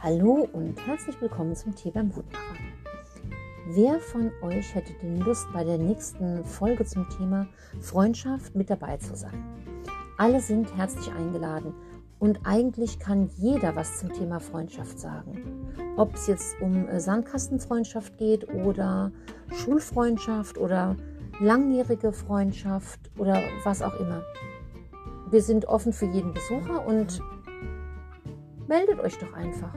Hallo und herzlich willkommen zum Tee beim Hutmacher. Wer von euch hätte denn Lust, bei der nächsten Folge zum Thema Freundschaft mit dabei zu sein? Alle sind herzlich eingeladen und eigentlich kann jeder was zum Thema Freundschaft sagen. Ob es jetzt um äh, Sandkastenfreundschaft geht oder Schulfreundschaft oder langjährige Freundschaft oder was auch immer. Wir sind offen für jeden Besucher und meldet euch doch einfach.